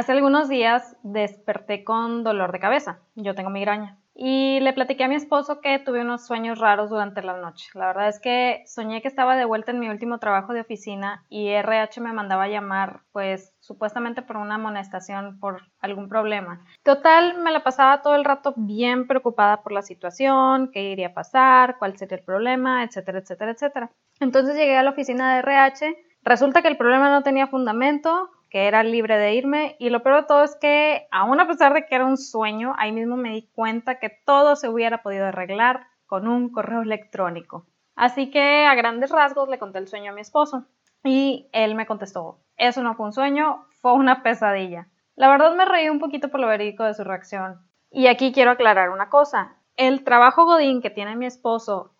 Hace algunos días desperté con dolor de cabeza. Yo tengo migraña. Y le platiqué a mi esposo que tuve unos sueños raros durante la noche. La verdad es que soñé que estaba de vuelta en mi último trabajo de oficina y RH me mandaba a llamar, pues supuestamente por una amonestación por algún problema. Total, me la pasaba todo el rato bien preocupada por la situación, qué iría a pasar, cuál sería el problema, etcétera, etcétera, etcétera. Entonces llegué a la oficina de RH. Resulta que el problema no tenía fundamento, que era libre de irme y lo peor de todo es que aún a pesar de que era un sueño, ahí mismo me di cuenta que todo se hubiera podido arreglar con un correo electrónico. Así que a grandes rasgos le conté el sueño a mi esposo y él me contestó, eso no fue un sueño, fue una pesadilla. La verdad me reí un poquito por lo verídico de su reacción. Y aquí quiero aclarar una cosa, el trabajo Godín que tiene mi esposo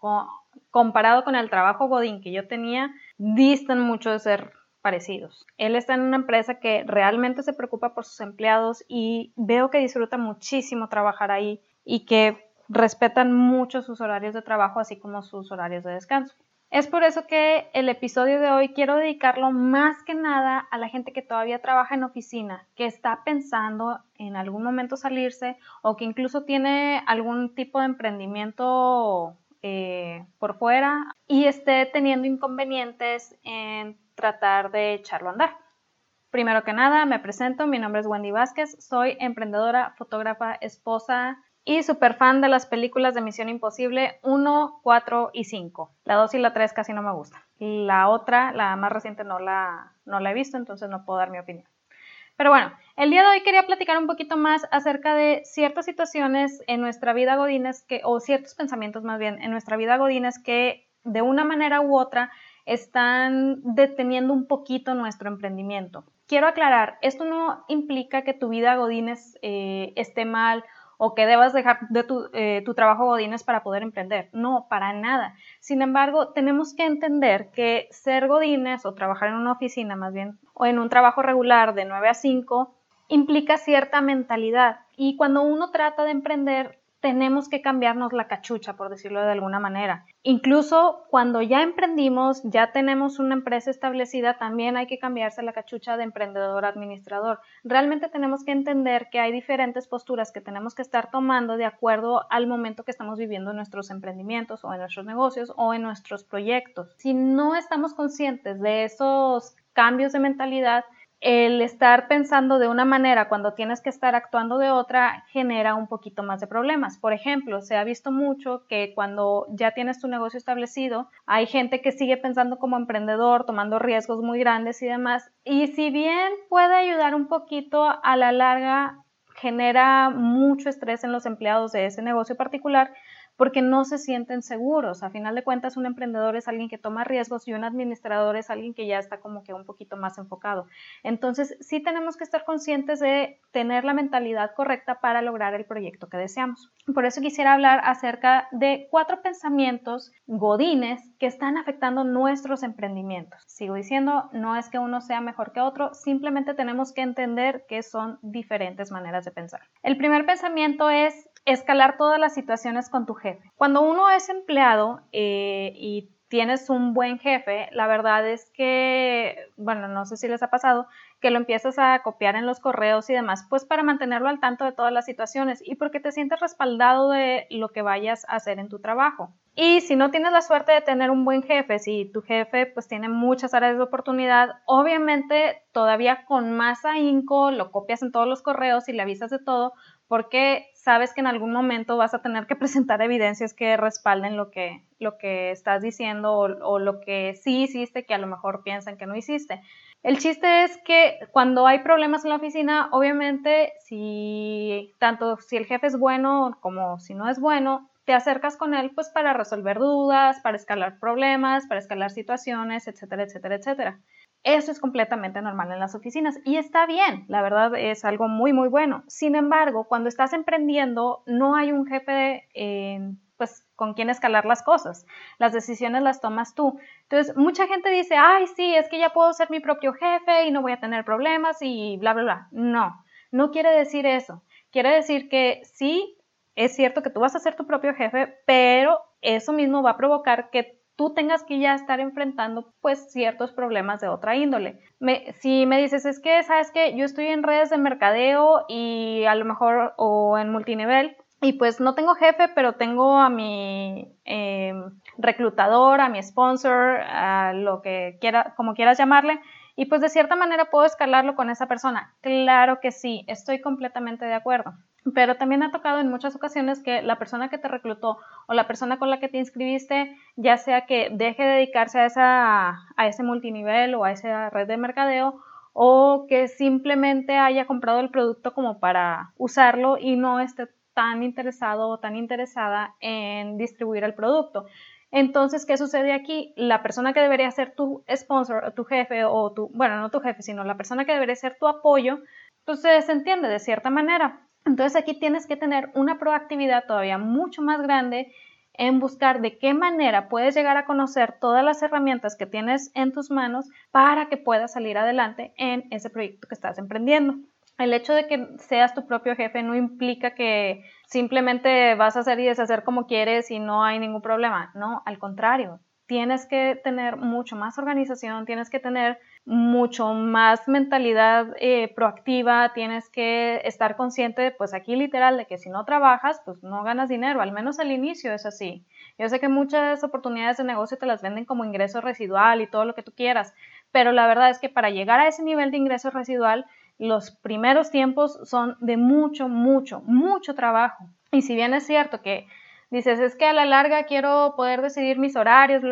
comparado con el trabajo Godín que yo tenía, distan mucho de ser parecidos. Él está en una empresa que realmente se preocupa por sus empleados y veo que disfruta muchísimo trabajar ahí y que respetan mucho sus horarios de trabajo así como sus horarios de descanso. Es por eso que el episodio de hoy quiero dedicarlo más que nada a la gente que todavía trabaja en oficina, que está pensando en algún momento salirse o que incluso tiene algún tipo de emprendimiento eh, por fuera y esté teniendo inconvenientes en tratar de echarlo a andar. Primero que nada, me presento, mi nombre es Wendy Vázquez, soy emprendedora, fotógrafa, esposa y super fan de las películas de Misión Imposible 1, 4 y 5. La 2 y la 3 casi no me gustan. La otra, la más reciente, no la, no la he visto, entonces no puedo dar mi opinión. Pero bueno, el día de hoy quería platicar un poquito más acerca de ciertas situaciones en nuestra vida godines que, o ciertos pensamientos más bien en nuestra vida godines que de una manera u otra están deteniendo un poquito nuestro emprendimiento. Quiero aclarar, esto no implica que tu vida Godines eh, esté mal o que debas dejar de tu, eh, tu, trabajo Godines para poder emprender. No, para nada. Sin embargo, tenemos que entender que ser Godines o trabajar en una oficina más bien o en un trabajo regular de 9 a 5 implica cierta mentalidad. Y cuando uno trata de emprender, tenemos que cambiarnos la cachucha, por decirlo de alguna manera. Incluso cuando ya emprendimos, ya tenemos una empresa establecida, también hay que cambiarse la cachucha de emprendedor administrador. Realmente tenemos que entender que hay diferentes posturas que tenemos que estar tomando de acuerdo al momento que estamos viviendo en nuestros emprendimientos o en nuestros negocios o en nuestros proyectos. Si no estamos conscientes de esos cambios de mentalidad, el estar pensando de una manera cuando tienes que estar actuando de otra genera un poquito más de problemas. Por ejemplo, se ha visto mucho que cuando ya tienes tu negocio establecido, hay gente que sigue pensando como emprendedor, tomando riesgos muy grandes y demás. Y si bien puede ayudar un poquito, a la larga genera mucho estrés en los empleados de ese negocio particular porque no se sienten seguros. A final de cuentas, un emprendedor es alguien que toma riesgos y un administrador es alguien que ya está como que un poquito más enfocado. Entonces, sí tenemos que estar conscientes de tener la mentalidad correcta para lograr el proyecto que deseamos. Por eso quisiera hablar acerca de cuatro pensamientos godines que están afectando nuestros emprendimientos. Sigo diciendo, no es que uno sea mejor que otro, simplemente tenemos que entender que son diferentes maneras de pensar. El primer pensamiento es escalar todas las situaciones con tu jefe. Cuando uno es empleado eh, y tienes un buen jefe, la verdad es que, bueno, no sé si les ha pasado, que lo empiezas a copiar en los correos y demás, pues para mantenerlo al tanto de todas las situaciones y porque te sientes respaldado de lo que vayas a hacer en tu trabajo. Y si no tienes la suerte de tener un buen jefe, si tu jefe pues tiene muchas áreas de oportunidad, obviamente todavía con más ahínco lo copias en todos los correos y le avisas de todo, porque sabes que en algún momento vas a tener que presentar evidencias que respalden lo que, lo que estás diciendo o, lo que sí hiciste que a lo mejor piensan que no hiciste. El chiste es que cuando hay problemas en la oficina, obviamente, si tanto si el jefe es bueno como si no es bueno, te acercas con él pues para resolver dudas, para escalar problemas, para escalar situaciones, etcétera, etcétera, etcétera. Eso es completamente normal en las oficinas y está bien, la verdad es algo muy, muy bueno. Sin embargo, cuando estás emprendiendo, no hay un jefe eh, pues, con quien escalar las cosas. Las decisiones las tomas tú. Entonces, mucha gente dice, ay, sí, es que ya puedo ser mi propio jefe y no voy a tener problemas y bla, bla, bla. No, no quiere decir eso. Quiere decir que sí, es cierto que tú vas a ser tu propio jefe, pero eso mismo va a provocar que tú tengas que ya estar enfrentando pues ciertos problemas de otra índole. si me dices, es que, sabes que yo estoy en redes de mercadeo y a lo mejor o en multinivel y pues no tengo jefe, pero tengo a mi em, reclutador, a mi sponsor, a lo que quiera, como quieras llamarle, y pues de cierta manera puedo escalarlo con esa persona. Claro que sí, estoy completamente de acuerdo. Pero también ha tocado en muchas ocasiones que la persona que te reclutó o la persona con la que te inscribiste, ya sea que deje de dedicarse a, esa, a ese multinivel o a esa red de mercadeo, o que simplemente haya comprado el producto como para usarlo y no esté tan interesado o tan interesada en distribuir el producto. Entonces, ¿qué sucede aquí? La persona que debería ser tu sponsor, tu jefe o tu, bueno, no tu jefe, sino la persona que debería ser tu apoyo, pues se desentiende de cierta manera. Entonces aquí tienes que tener una proactividad todavía mucho más grande en buscar de qué manera puedes llegar a conocer todas las herramientas que tienes en tus manos para que puedas salir adelante en ese proyecto que estás emprendiendo. El hecho de que seas tu propio jefe no implica que simplemente vas a hacer y deshacer como quieres y no hay ningún problema. No, al contrario, tienes que tener mucho más organización, tienes que tener mucho más mentalidad eh, proactiva, tienes que estar consciente, pues aquí literal, de que si no trabajas, pues no ganas dinero, al menos al inicio es así. Yo sé que muchas oportunidades de negocio te las venden como ingreso residual y todo lo que tú quieras, pero la verdad es que para llegar a ese nivel de ingreso residual los primeros tiempos son de mucho, mucho, mucho trabajo. Y si bien es cierto que dices, es que a la larga quiero poder decidir mis horarios,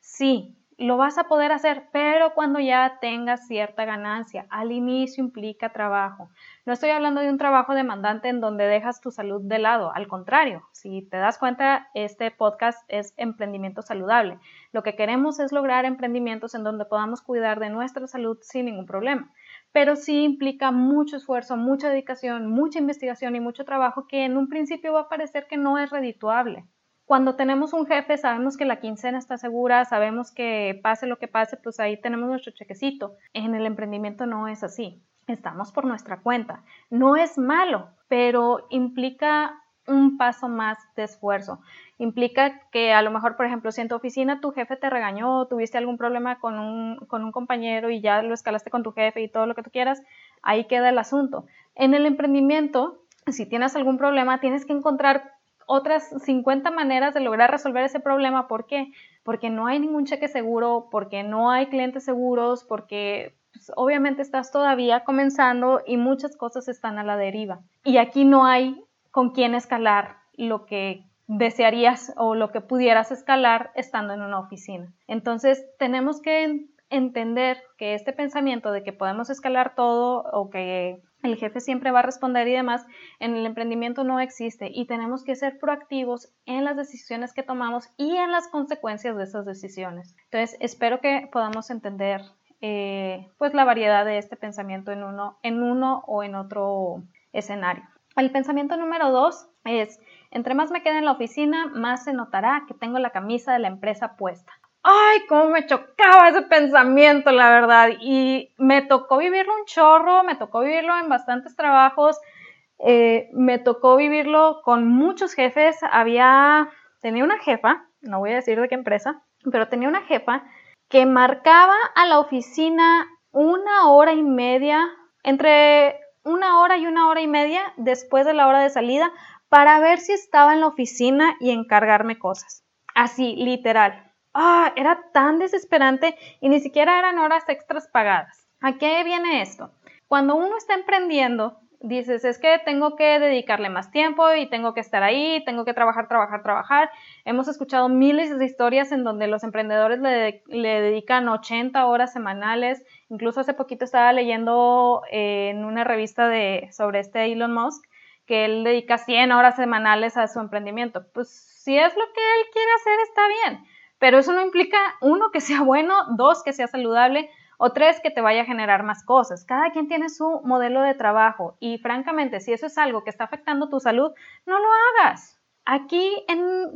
sí, lo vas a poder hacer, pero cuando ya tengas cierta ganancia. Al inicio implica trabajo. No estoy hablando de un trabajo demandante en donde dejas tu salud de lado. Al contrario, si te das cuenta, este podcast es emprendimiento saludable. Lo que queremos es lograr emprendimientos en donde podamos cuidar de nuestra salud sin ningún problema pero sí implica mucho esfuerzo, mucha dedicación, mucha investigación y mucho trabajo que en un principio va a parecer que no es redituable. Cuando tenemos un jefe sabemos que la quincena está segura, sabemos que pase lo que pase, pues ahí tenemos nuestro chequecito. En el emprendimiento no es así. Estamos por nuestra cuenta. No es malo, pero implica un paso más de esfuerzo. Implica que a lo mejor, por ejemplo, si en tu oficina tu jefe te regañó, tuviste algún problema con un, compañero y ya lo escalaste con tu jefe y todo lo que tú quieras, ahí queda el asunto. En el emprendimiento, si tienes algún problema, tienes que encontrar otras 50 maneras de lograr resolver ese problema. ¿Por qué? Porque no hay ningún cheque seguro, porque no hay clientes seguros, porque pues, obviamente estás todavía comenzando y muchas cosas están a la deriva. Y aquí no hay con quién escalar lo que desearías o lo que pudieras escalar estando en una oficina. Entonces, tenemos que entender que este pensamiento de que podemos escalar todo o que el jefe siempre va a responder y demás, en el emprendimiento no existe y tenemos que ser proactivos en las decisiones que tomamos y en las consecuencias de esas decisiones. Entonces, espero que podamos entender eh, pues la variedad de este pensamiento en uno, en uno o en otro escenario. El pensamiento número dos es, entre más me quede en la oficina, más se notará que tengo la camisa de la empresa puesta. Ay, cómo me chocaba ese pensamiento, la verdad. Y me tocó vivirlo un chorro, me tocó vivirlo en bastantes trabajos, eh, me tocó vivirlo con muchos jefes. Había, tenía una jefa, no voy a decir de qué empresa, pero tenía una jefa que marcaba a la oficina una hora y media, entre una hora y una hora y media después de la hora de salida para ver si estaba en la oficina y encargarme cosas. Así, literal. Ah, era tan desesperante y ni siquiera eran horas extras pagadas. ¿A qué viene esto? Cuando uno está emprendiendo, dices, es que tengo que dedicarle más tiempo y tengo que estar ahí, tengo que trabajar, trabajar, trabajar. Hemos escuchado miles de historias en donde los emprendedores le, dedican 80 horas semanales. Incluso hace poquito estaba leyendo eh, en una revista de, sobre este Elon Musk que él dedica 100 horas semanales a su emprendimiento. Pues si es lo que él quiere hacer, está bien. Pero eso no implica, uno, que sea bueno, dos, que sea saludable, o tres, que te vaya a generar más cosas. Cada quien tiene su modelo de trabajo y francamente, si eso es algo que está afectando tu salud, no lo hagas. Aquí,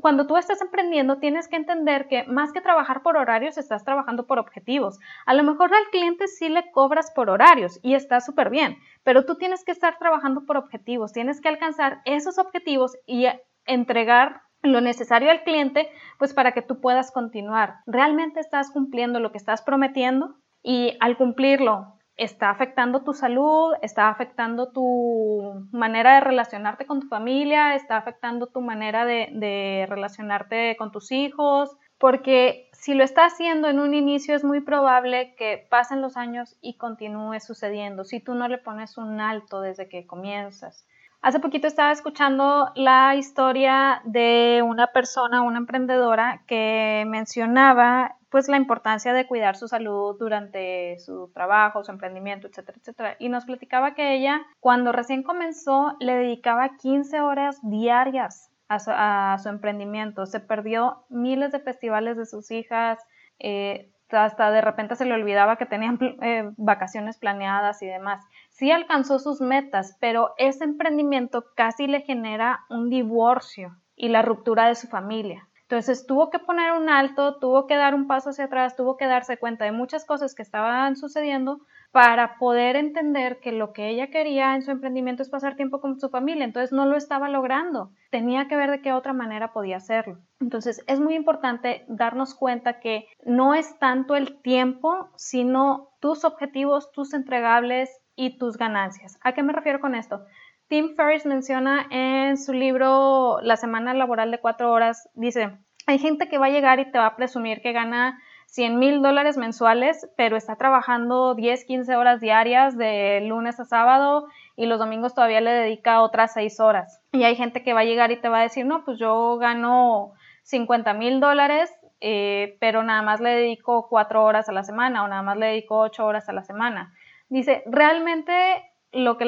cuando tú estás emprendiendo, tienes que entender que más que trabajar por horarios, estás trabajando por objetivos. A lo mejor al cliente sí le cobras por horarios y está súper bien, pero tú tienes que estar trabajando por objetivos, tienes que alcanzar esos objetivos y entregar lo necesario al cliente, pues para que tú puedas continuar. ¿Realmente estás cumpliendo lo que estás prometiendo? Y al cumplirlo, está afectando tu salud, está afectando tu manera de relacionarte con tu familia, está afectando tu manera de, relacionarte con tus hijos, porque si lo está haciendo en un inicio es muy probable que pasen los años y continúe sucediendo, si tú no le pones un alto desde que comienzas. Hace poquito estaba escuchando la historia de una persona, una emprendedora, que mencionaba pues la importancia de cuidar su salud durante su trabajo, su emprendimiento, etcétera, etcétera. Y nos platicaba que ella, cuando recién comenzó, le dedicaba 15 horas diarias a su, emprendimiento. Se perdió miles de festivales de sus hijas, eh, hasta de repente se le olvidaba que tenían eh, vacaciones planeadas y demás. Sí alcanzó sus metas, pero ese emprendimiento casi le genera un divorcio y la ruptura de su familia. Entonces tuvo que poner un alto, tuvo que dar un paso hacia atrás, tuvo que darse cuenta de muchas cosas que estaban sucediendo para poder entender que lo que ella quería en su emprendimiento es pasar tiempo con su familia, entonces no lo estaba logrando, tenía que ver de qué otra manera podía hacerlo. Entonces es muy importante darnos cuenta que no es tanto el tiempo, sino tus objetivos, tus entregables y tus ganancias. ¿A qué me refiero con esto? Tim Ferriss menciona en su libro La semana laboral de cuatro horas, dice, hay gente que va a llegar y te va a presumir que gana 100 mil dólares mensuales, pero está trabajando 10, 15 horas diarias de lunes a sábado y los domingos todavía le dedica otras 6 horas. Y hay gente que va a llegar y te va a decir, no, pues yo gano 50 mil dólares, eh, pero nada más le dedico 4 horas a la semana o nada más le dedico 8 horas a la semana. Dice, realmente lo que,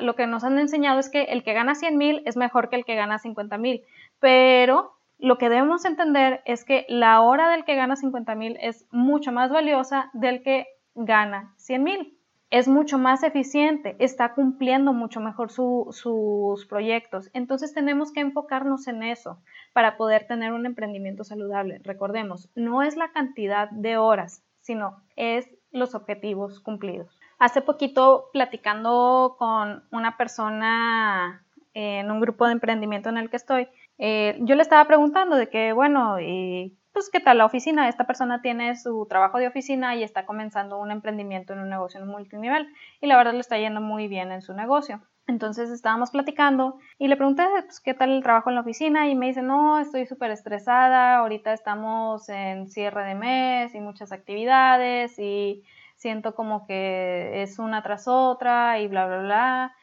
lo que nos han enseñado es que el que gana 100 mil es mejor que el que gana 50 mil, pero lo que debemos entender es que la hora del que gana 50 mil es mucho más valiosa del que gana 100 mil. Es mucho más eficiente, está cumpliendo mucho mejor sus proyectos. Entonces tenemos que enfocarnos en eso para poder tener un emprendimiento saludable. Recordemos, no es la cantidad de horas, sino es los objetivos cumplidos. Hace poquito platicando con una persona en un grupo de emprendimiento en el que estoy, eh, yo le estaba preguntando de que, bueno, y pues qué tal la oficina. Esta persona tiene su trabajo de oficina y está comenzando un emprendimiento en un negocio en multinivel y la verdad le está yendo muy bien en su negocio. Entonces estábamos platicando y le pregunté pues, qué tal el trabajo en la oficina y me dice, no, estoy súper estresada, ahorita estamos en cierre de mes y muchas actividades y siento como que es una tras otra y bla, bla, bla.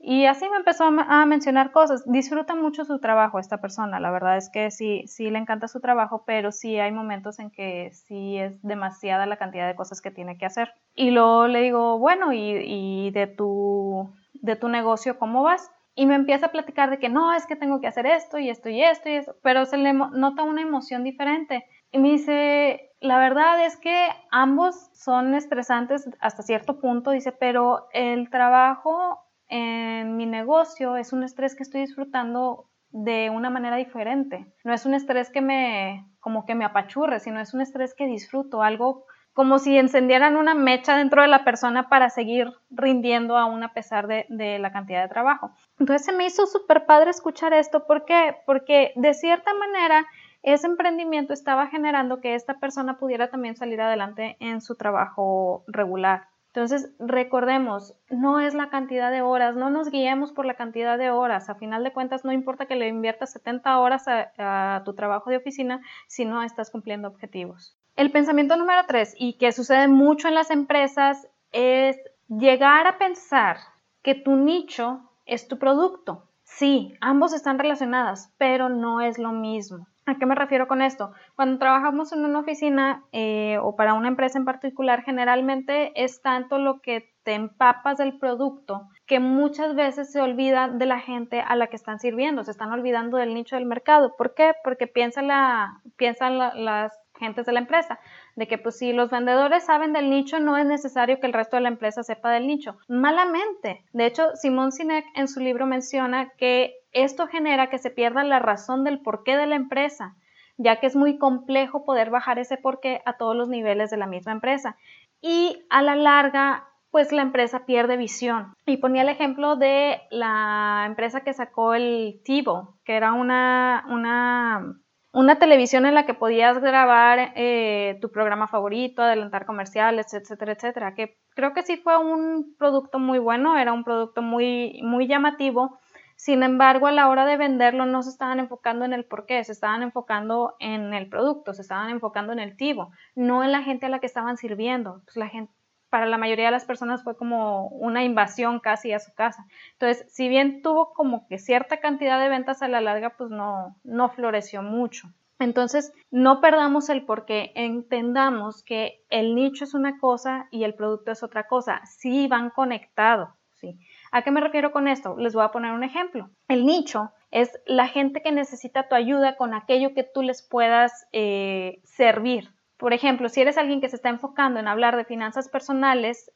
Y así me empezó a, mencionar cosas. Disfruta mucho su trabajo esta persona. La verdad es que sí, sí le encanta su trabajo, pero sí hay momentos en que sí es demasiada la cantidad de cosas que tiene que hacer. Y luego le digo, bueno, ¿y, de, tu, de tu negocio cómo vas? Y me empieza a platicar de que no, es que tengo que hacer esto y esto y esto y esto, pero se le nota una emoción diferente. Y me dice, la verdad es que ambos son estresantes hasta cierto punto, dice, pero el trabajo en mi negocio es un estrés que estoy disfrutando de una manera diferente. No es un estrés que me, como que me apachurre, sino es un estrés que disfruto, algo como si encendieran una mecha dentro de la persona para seguir rindiendo aún a pesar de, de la cantidad de trabajo. Entonces se me hizo súper padre escuchar esto. ¿Por qué? Porque de cierta manera ese emprendimiento estaba generando que esta persona pudiera también salir adelante en su trabajo regular. Entonces, recordemos, no es la cantidad de horas, no nos guiemos por la cantidad de horas. A final de cuentas, no importa que le inviertas 70 horas a, tu trabajo de oficina si no estás cumpliendo objetivos. El pensamiento número tres, y que sucede mucho en las empresas, es llegar a pensar que tu nicho es tu producto. Sí, ambos están relacionados, pero no es lo mismo. ¿A qué me refiero con esto? Cuando trabajamos en una oficina eh, o para una empresa en particular, generalmente es tanto lo que te empapas del producto que muchas veces se olvida de la gente a la que están sirviendo, se están olvidando del nicho del mercado. ¿Por qué? Porque piensan, la, piensan las gentes de la empresa, de que pues si los vendedores saben del nicho, no es necesario que el resto de la empresa sepa del nicho. Malamente. De hecho, Simón Sinek en su libro menciona que esto genera que se pierda la razón del porqué de la empresa, ya que es muy complejo poder bajar ese porqué a todos los niveles de la misma empresa. Y a la larga, pues la empresa pierde visión. Y ponía el ejemplo de la empresa que sacó el TiVo, que era una, una, una televisión en la que podías grabar eh, tu programa favorito, adelantar comerciales, etcétera, etcétera, que creo que sí fue un producto muy bueno, era un producto muy, muy llamativo. Sin embargo, a la hora de venderlo no se estaban enfocando en el por qué, se estaban enfocando en el producto, se estaban enfocando en el tivo, no en la gente a la que estaban sirviendo. Pues la gente, para la mayoría de las personas fue como una invasión casi a su casa. Entonces, si bien tuvo como que cierta cantidad de ventas a la larga, pues no, no floreció mucho. Entonces, no perdamos el porqué, entendamos que el nicho es una cosa y el producto es otra cosa. Sí van conectados, ¿sí? ¿A qué me refiero con esto? Les voy a poner un ejemplo. El nicho es la gente que necesita tu ayuda con aquello que tú les puedas eh, servir, por ejemplo, si eres alguien que se está enfocando en hablar de finanzas personales,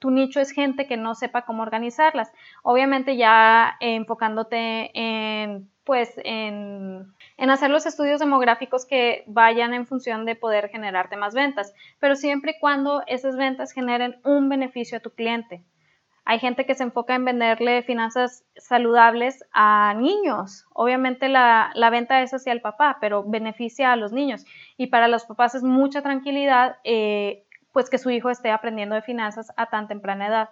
tu nicho es gente que no sepa cómo organizarlas. Obviamente ya enfocándote en, pues, en, en hacer los estudios demográficos que vayan en función de poder generarte más ventas, pero siempre y cuando esas ventas generen un beneficio a tu cliente. Hay gente que se enfoca en venderle finanzas saludables a niños. Obviamente la, venta es hacia el papá, pero beneficia a los niños. Y para los papás es mucha tranquilidad, eh, pues que su hijo esté aprendiendo de finanzas a tan temprana edad.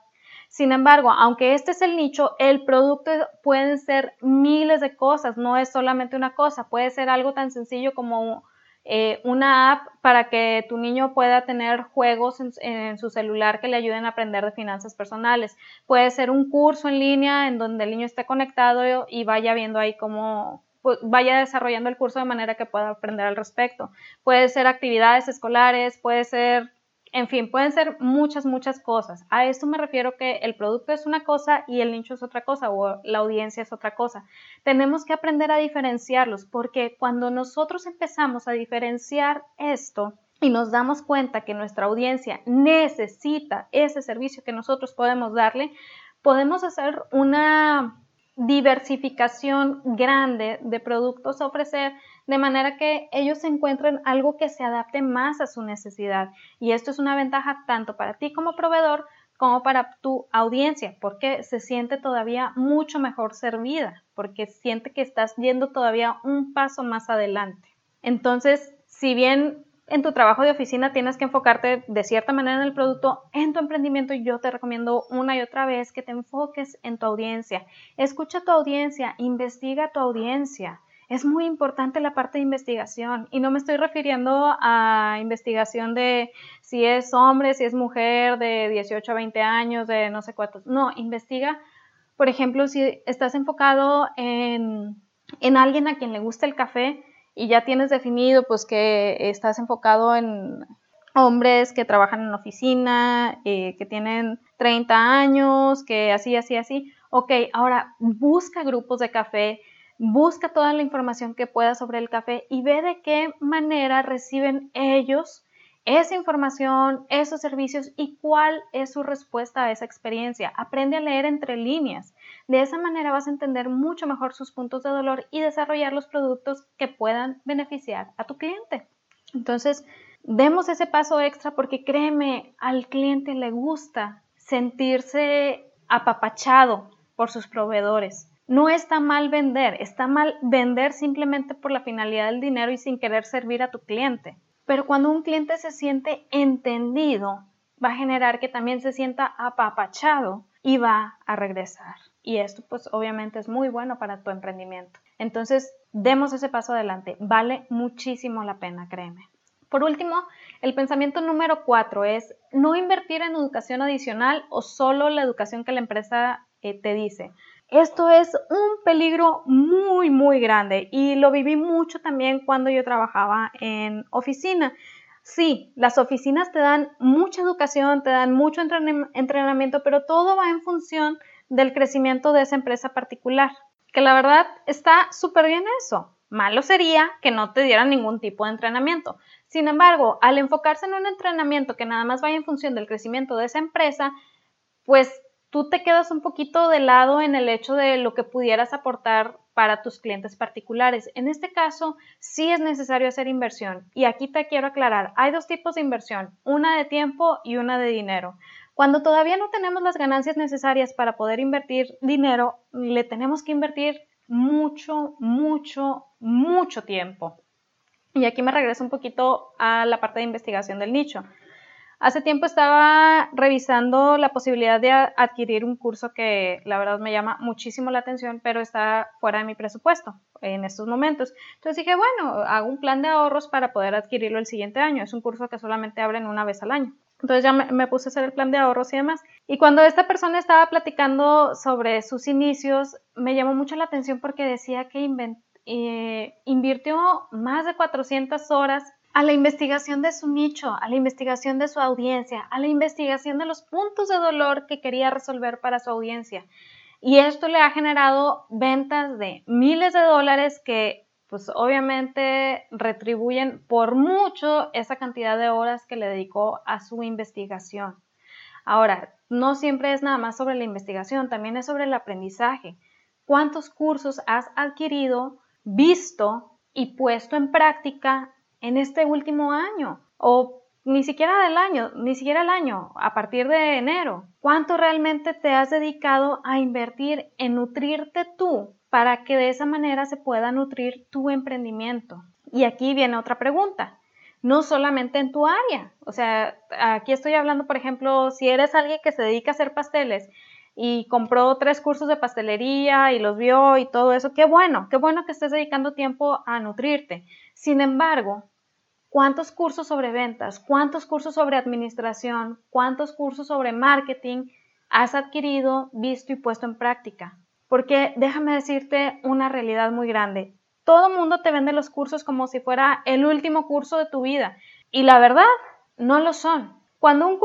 Sin embargo, aunque este es el nicho, el producto pueden ser miles de cosas, no es solamente una cosa, puede ser algo tan sencillo como eh, una app para que tu niño pueda tener juegos en, su celular que le ayuden a aprender de finanzas personales. Puede ser un curso en línea en donde el niño esté conectado y vaya viendo ahí cómo pues, vaya desarrollando el curso de manera que pueda aprender al respecto. Puede ser actividades escolares, puede ser en fin, pueden ser muchas, muchas cosas. A esto me refiero que el producto es una cosa y el nicho es otra cosa o la audiencia es otra cosa. Tenemos que aprender a diferenciarlos porque cuando nosotros empezamos a diferenciar esto y nos damos cuenta que nuestra audiencia necesita ese servicio que nosotros podemos darle, podemos hacer una diversificación grande de productos ofrecer de manera que ellos encuentren algo que se adapte más a su necesidad. Y esto es una ventaja tanto para ti como proveedor como para tu audiencia, porque se siente todavía mucho mejor servida, porque siente que estás yendo todavía un paso más adelante. Entonces, si bien en tu trabajo de oficina tienes que enfocarte de cierta manera en el producto, en tu emprendimiento yo te recomiendo una y otra vez que te enfoques en tu audiencia. Escucha tu audiencia, investiga tu audiencia. Es muy importante la parte de investigación y no me estoy refiriendo a investigación de si es hombre, si es mujer, de 18 a 20 años, de no sé cuántos. No, investiga, por ejemplo, si estás enfocado en, en alguien a quien le gusta el café, y ya tienes definido pues que estás enfocado en hombres que trabajan en oficina, eh, que tienen 30 años, que así, así, así. Ok, ahora busca grupos de café, busca toda la información que puedas sobre el café y ve de qué manera reciben ellos esa información, esos servicios y cuál es su respuesta a esa experiencia. Aprende a leer entre líneas. De esa manera vas a entender mucho mejor sus puntos de dolor y desarrollar los productos que puedan beneficiar a tu cliente. Entonces, demos ese paso extra porque créeme, al cliente le gusta sentirse apapachado por sus proveedores. No está mal vender, está mal vender simplemente por la finalidad del dinero y sin querer servir a tu cliente. Pero cuando un cliente se siente entendido, va a generar que también se sienta apapachado y va a regresar. Y esto pues obviamente es muy bueno para tu emprendimiento. Entonces, demos ese paso adelante. Vale muchísimo la pena, créeme. Por último, el pensamiento número cuatro es no invertir en educación adicional o solo la educación que la empresa eh, te dice. Esto es un peligro muy, muy grande y lo viví mucho también cuando yo trabajaba en oficina. Sí, las oficinas te dan mucha educación, te dan mucho entrenamiento, pero todo va en función del crecimiento de esa empresa particular. Que la verdad está súper bien eso. Malo sería que no te dieran ningún tipo de entrenamiento. Sin embargo, al enfocarse en un entrenamiento que nada más vaya en función del crecimiento de esa empresa, pues tú te quedas un poquito de lado en el hecho de lo que pudieras aportar para tus clientes particulares. En este caso, sí es necesario hacer inversión. Y aquí te quiero aclarar, hay dos tipos de inversión, una de tiempo y una de dinero. Cuando todavía no tenemos las ganancias necesarias para poder invertir dinero, le tenemos que invertir mucho, mucho, mucho tiempo. Y aquí me regreso un poquito a la parte de investigación del nicho. Hace tiempo estaba revisando la posibilidad de adquirir un curso que la verdad me llama muchísimo la atención, pero está fuera de mi presupuesto en estos momentos. Entonces dije, bueno, hago un plan de ahorros para poder adquirirlo el siguiente año. Es un curso que solamente abren una vez al año. Entonces ya me, puse a hacer el plan de ahorros y demás. Y cuando esta persona estaba platicando sobre sus inicios, me llamó mucho la atención porque decía que eh, invirtió más de 400 horas a la investigación de su nicho, a la investigación de su audiencia, a la investigación de los puntos de dolor que quería resolver para su audiencia. Y esto le ha generado ventas de miles de dólares que pues obviamente retribuyen por mucho esa cantidad de horas que le dedicó a su investigación. Ahora, no siempre es nada más sobre la investigación, también es sobre el aprendizaje. ¿Cuántos cursos has adquirido, visto y puesto en práctica en este último año o ni siquiera del año, ni siquiera el año, a partir de enero. ¿Cuánto realmente te has dedicado a invertir en nutrirte tú para que de esa manera se pueda nutrir tu emprendimiento? Y aquí viene otra pregunta. No solamente en tu área. O sea, aquí estoy hablando, por ejemplo, si eres alguien que se dedica a hacer pasteles y compró tres cursos de pastelería y los vio y todo eso, qué bueno, qué bueno que estés dedicando tiempo a nutrirte. Sin embargo, ¿cuántos cursos sobre ventas, cuántos cursos sobre administración, cuántos cursos sobre marketing has adquirido, visto y puesto en práctica? Porque déjame decirte una realidad muy grande. Todo mundo te vende los cursos como si fuera el último curso de tu vida. Y la verdad, no lo son. Cuando un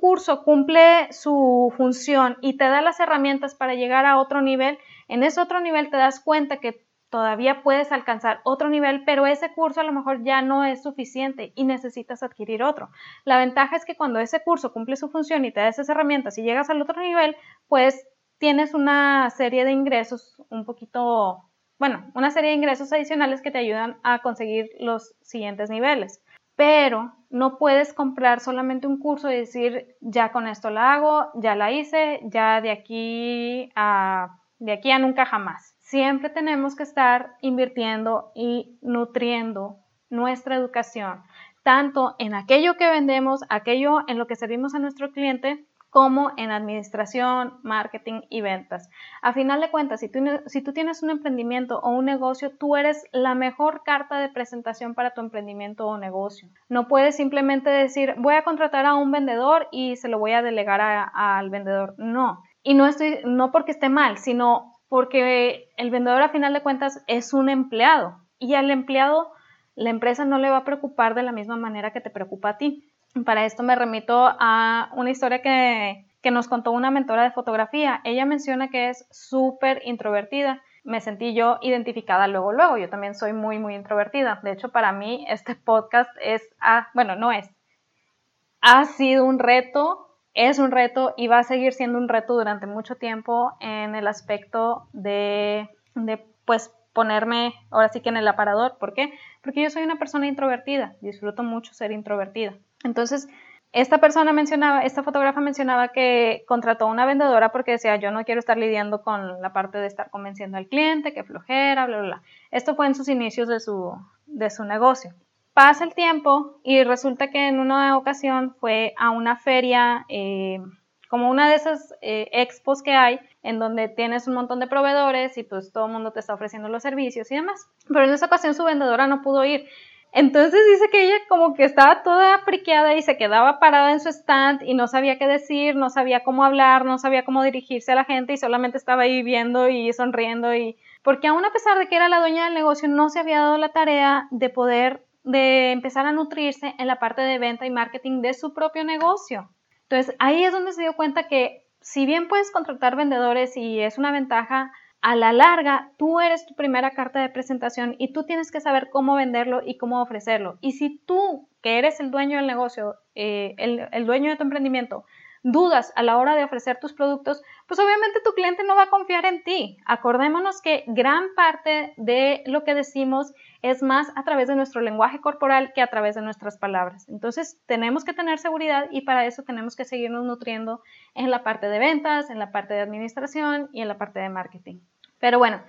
curso, cumple su función y te da las herramientas para llegar a otro nivel, en ese otro nivel te das cuenta que todavía puedes alcanzar otro nivel, pero ese curso a lo mejor ya no es suficiente y necesitas adquirir otro. La ventaja es que cuando ese curso cumple su función y te da esas herramientas y llegas al otro nivel, pues tienes una serie de ingresos un poquito, bueno, una serie de ingresos adicionales que te ayudan a conseguir los siguientes niveles. Pero no puedes comprar solamente un curso y decir, ya con esto la hago, ya la hice, ya de aquí a, de aquí a nunca jamás siempre tenemos que estar invirtiendo y nutriendo nuestra educación, tanto en aquello que vendemos, aquello en lo que servimos a nuestro cliente, como en administración, marketing y ventas. A final de cuentas, si tú, tienes un emprendimiento o un negocio, tú eres la mejor carta de presentación para tu emprendimiento o negocio. No puedes simplemente decir, voy a contratar a un vendedor y se lo voy a delegar al vendedor. No. Y no estoy, no porque esté mal, sino porque el vendedor a final de cuentas es un empleado y al empleado la empresa no le va a preocupar de la misma manera que te preocupa a ti. Para esto me remito a una historia que, que nos contó una mentora de fotografía. Ella menciona que es súper introvertida. Me sentí yo identificada luego, luego. Yo también soy muy, muy introvertida. De hecho, para mí este podcast es, ah, bueno, no es, ha sido un reto es un reto y va a seguir siendo un reto durante mucho tiempo en el aspecto de, de, pues ponerme ahora sí que en el aparador. ¿Por qué? Porque yo soy una persona introvertida, disfruto mucho ser introvertida. Entonces, esta persona mencionaba, esta fotógrafa mencionaba que contrató a una vendedora porque decía, yo no quiero estar lidiando con la parte de estar convenciendo al cliente, que flojera, bla, bla, bla. Esto fue en sus inicios de su, de su negocio. Pasa el tiempo y resulta que en una ocasión fue a una feria, eh, como una de esas eh, expos que hay, en donde tienes un montón de proveedores y pues todo el mundo te está ofreciendo los servicios y demás. Pero en esa ocasión su vendedora no pudo ir. Entonces dice que ella como que estaba toda friqueada y se quedaba parada en su stand y no sabía qué decir, no sabía cómo hablar, no sabía cómo dirigirse a la gente y solamente estaba ahí viendo y sonriendo y porque aún a pesar de que era la dueña del negocio no se había dado la tarea de poder de empezar a nutrirse en la parte de venta y marketing de su propio negocio. Entonces ahí es donde se dio cuenta que si bien puedes contratar vendedores y es una ventaja, a la larga tú eres tu primera carta de presentación y tú tienes que saber cómo venderlo y cómo ofrecerlo. Y si tú, que eres el dueño del negocio, eh, el, el dueño de tu emprendimiento, dudas a la hora de ofrecer tus productos, pues obviamente tu cliente no va a confiar en ti. Acordémonos que gran parte de lo que decimos es más a través de nuestro lenguaje corporal que a través de nuestras palabras. Entonces, tenemos que tener seguridad y para eso tenemos que seguirnos nutriendo en la parte de ventas, en la parte de administración y en la parte de marketing. Pero bueno,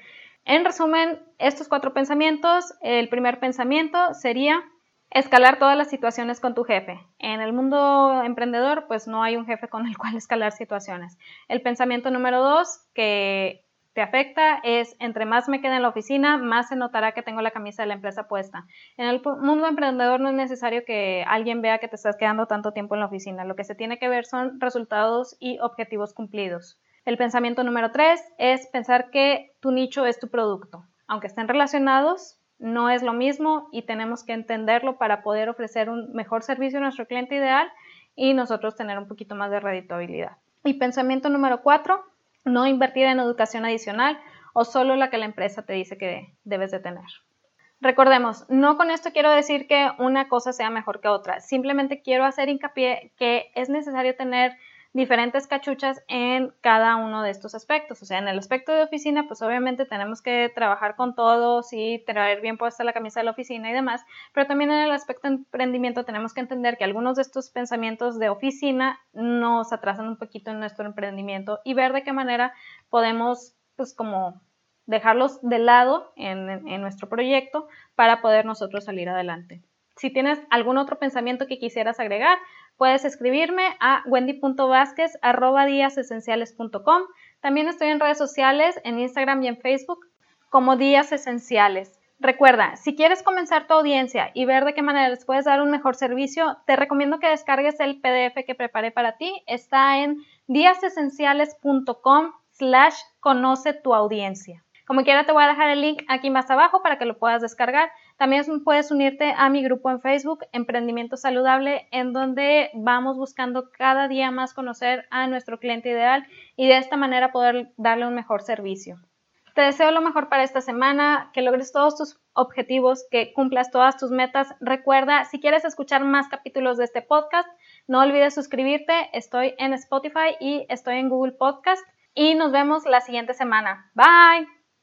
en resumen, estos cuatro pensamientos, el primer pensamiento sería escalar todas las situaciones con tu jefe. En el mundo emprendedor, pues no hay un jefe con el cual escalar situaciones. El pensamiento número dos que te afecta es entre más me quede en la oficina, más se notará que tengo la camisa de la empresa puesta. En el mundo emprendedor no es necesario que alguien vea que te estás quedando tanto tiempo en la oficina. Lo que se tiene que ver son resultados y objetivos cumplidos. El pensamiento número tres es pensar que tu nicho es tu producto. Aunque estén relacionados, no es lo mismo y tenemos que entenderlo para poder ofrecer un mejor servicio a nuestro cliente ideal y nosotros tener un poquito más de reditabilidad. Y pensamiento número cuatro, no invertir en educación adicional o solo la que la empresa te dice que debes de tener. Recordemos, no con esto quiero decir que una cosa sea mejor que otra, simplemente quiero hacer hincapié que es necesario tener diferentes cachuchas en cada uno de estos aspectos. O sea, en el aspecto de oficina, pues obviamente tenemos que trabajar con todos y traer bien puesta la camisa de la oficina y demás, pero también en el aspecto de emprendimiento tenemos que entender que algunos de estos pensamientos de oficina nos atrasan un poquito en nuestro emprendimiento y ver de qué manera podemos, pues como dejarlos de lado en, en nuestro proyecto para poder nosotros salir adelante. Si tienes algún otro pensamiento que quisieras agregar, puedes escribirme a wendy.vázquez.com. También estoy en redes sociales, en Instagram y en Facebook, como Días Esenciales. Recuerda, si quieres comenzar tu audiencia y ver de qué manera les puedes dar un mejor servicio, te recomiendo que descargues el PDF que preparé para ti. Está en díasesenciales.com slash conoce tu audiencia. Como quiera, te voy a dejar el link aquí más abajo para que lo puedas descargar. También puedes unirte a mi grupo en Facebook, Emprendimiento Saludable, en donde vamos buscando cada día más conocer a nuestro cliente ideal y de esta manera poder darle un mejor servicio. Te deseo lo mejor para esta semana, que logres todos tus objetivos, que cumplas todas tus metas. Recuerda, si quieres escuchar más capítulos de este podcast, no olvides suscribirte. Estoy en Spotify y estoy en Google Podcast. Y nos vemos la siguiente semana. Bye.